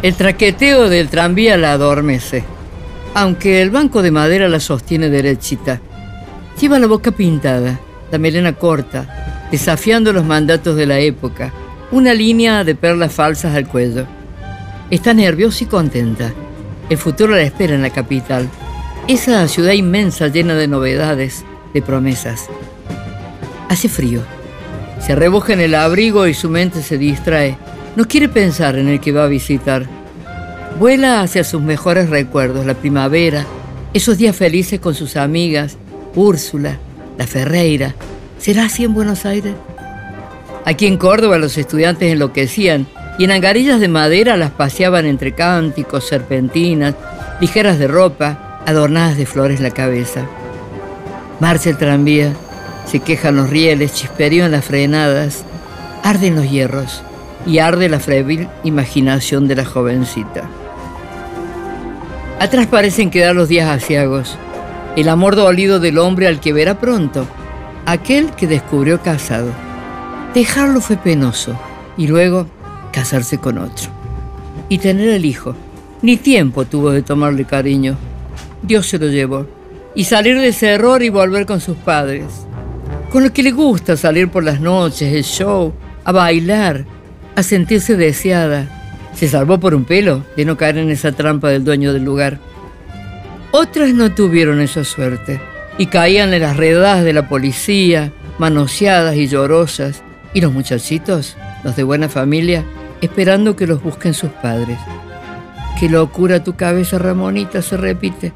El traqueteo del tranvía la adormece, aunque el banco de madera la sostiene derechita. Lleva la boca pintada, la melena corta, desafiando los mandatos de la época, una línea de perlas falsas al cuello. Está nerviosa y contenta. El futuro la espera en la capital, esa ciudad inmensa llena de novedades, de promesas. Hace frío. Se reboja en el abrigo y su mente se distrae. No quiere pensar en el que va a visitar. Vuela hacia sus mejores recuerdos, la primavera, esos días felices con sus amigas, Úrsula, la Ferreira. ¿Será así en Buenos Aires? Aquí en Córdoba los estudiantes enloquecían y en angarillas de madera las paseaban entre cánticos, serpentinas, ligeras de ropa, adornadas de flores la cabeza. Marcha el tranvía, se quejan los rieles, chisperían las frenadas, arden los hierros y arde la febril imaginación de la jovencita. Atrás parecen quedar los días asiagos, el amor dolido del hombre al que verá pronto, aquel que descubrió casado. Dejarlo fue penoso y luego casarse con otro. Y tener el hijo. Ni tiempo tuvo de tomarle cariño. Dios se lo llevó. Y salir de ese error y volver con sus padres. Con lo que le gusta salir por las noches, el show, a bailar, a sentirse deseada. Se salvó por un pelo de no caer en esa trampa del dueño del lugar. Otras no tuvieron esa suerte y caían en las redadas de la policía, manoseadas y llorosas. Y los muchachitos, los de buena familia, esperando que los busquen sus padres. Qué locura tu cabeza, Ramonita, se repite.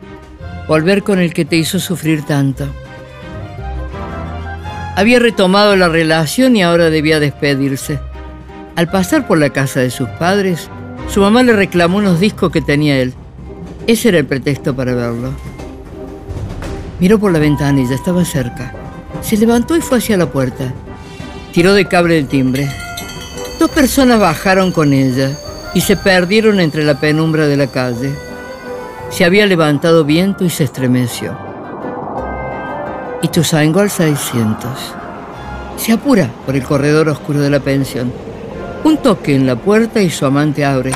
Volver con el que te hizo sufrir tanto. Había retomado la relación y ahora debía despedirse. Al pasar por la casa de sus padres, su mamá le reclamó unos discos que tenía él. Ese era el pretexto para verlo. Miró por la ventanilla, estaba cerca. Se levantó y fue hacia la puerta. Tiró de cable el timbre. Dos personas bajaron con ella y se perdieron entre la penumbra de la calle. Se había levantado viento y se estremeció. Y Tusaingo al 600. Se apura por el corredor oscuro de la pensión. Un toque en la puerta y su amante abre.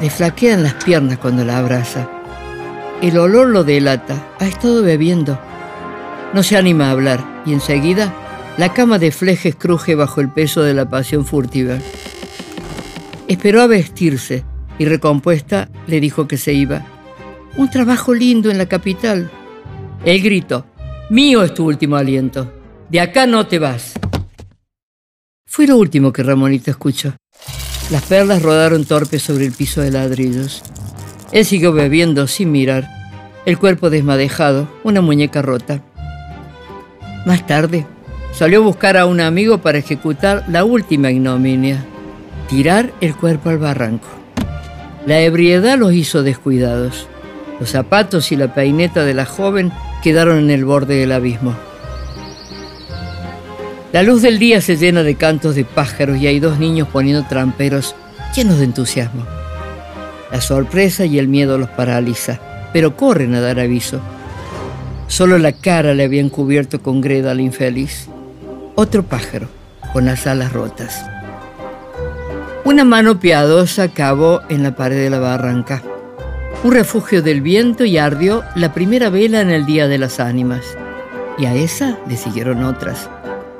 Le flaquean las piernas cuando la abraza. El olor lo delata. Ha estado bebiendo. No se anima a hablar y enseguida la cama de flejes cruje bajo el peso de la pasión furtiva. Esperó a vestirse y recompuesta le dijo que se iba. Un trabajo lindo en la capital. Él gritó, mío es tu último aliento. De acá no te vas. Fue lo último que Ramonita escuchó. Las perlas rodaron torpes sobre el piso de ladrillos. Él siguió bebiendo sin mirar, el cuerpo desmadejado, una muñeca rota. Más tarde, Salió a buscar a un amigo para ejecutar la última ignominia, tirar el cuerpo al barranco. La ebriedad los hizo descuidados. Los zapatos y la peineta de la joven quedaron en el borde del abismo. La luz del día se llena de cantos de pájaros y hay dos niños poniendo tramperos llenos de entusiasmo. La sorpresa y el miedo los paraliza, pero corren a dar aviso. Solo la cara le habían cubierto con greda al infeliz otro pájaro con las alas rotas. Una mano piadosa cavó en la pared de la barranca, un refugio del viento y ardió la primera vela en el Día de las Ánimas. Y a esa le siguieron otras,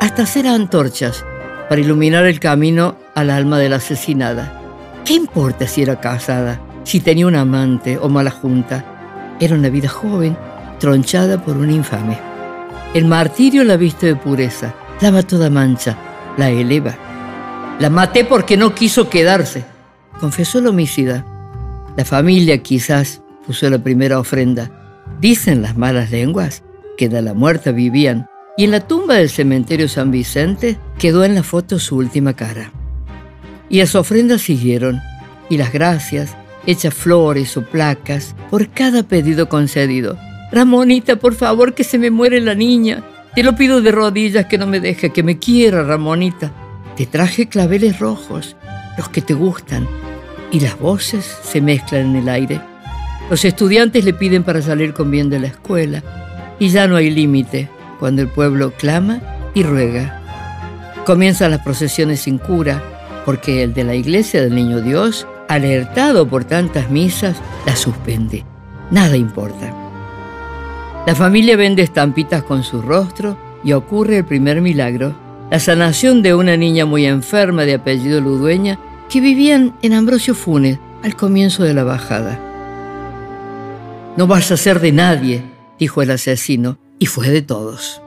hasta hacer antorchas para iluminar el camino al alma de la asesinada. ¿Qué importa si era casada, si tenía un amante o mala junta? Era una vida joven, tronchada por un infame. El martirio la viste de pureza, Lava toda mancha, la eleva. La maté porque no quiso quedarse, confesó el homicida. La familia quizás puso la primera ofrenda. Dicen las malas lenguas que de la muerta vivían y en la tumba del cementerio San Vicente quedó en la foto su última cara. Y las ofrendas siguieron, y las gracias, hechas flores o placas, por cada pedido concedido. Ramonita, por favor, que se me muere la niña. Te lo pido de rodillas que no me deje, que me quiera, Ramonita. Te traje claveles rojos, los que te gustan, y las voces se mezclan en el aire. Los estudiantes le piden para salir con bien de la escuela, y ya no hay límite cuando el pueblo clama y ruega. Comienzan las procesiones sin cura, porque el de la iglesia del Niño Dios alertado por tantas misas, la suspende. Nada importa. La familia vende estampitas con su rostro y ocurre el primer milagro, la sanación de una niña muy enferma de apellido Ludueña que vivían en Ambrosio Funes al comienzo de la bajada. No vas a ser de nadie, dijo el asesino, y fue de todos.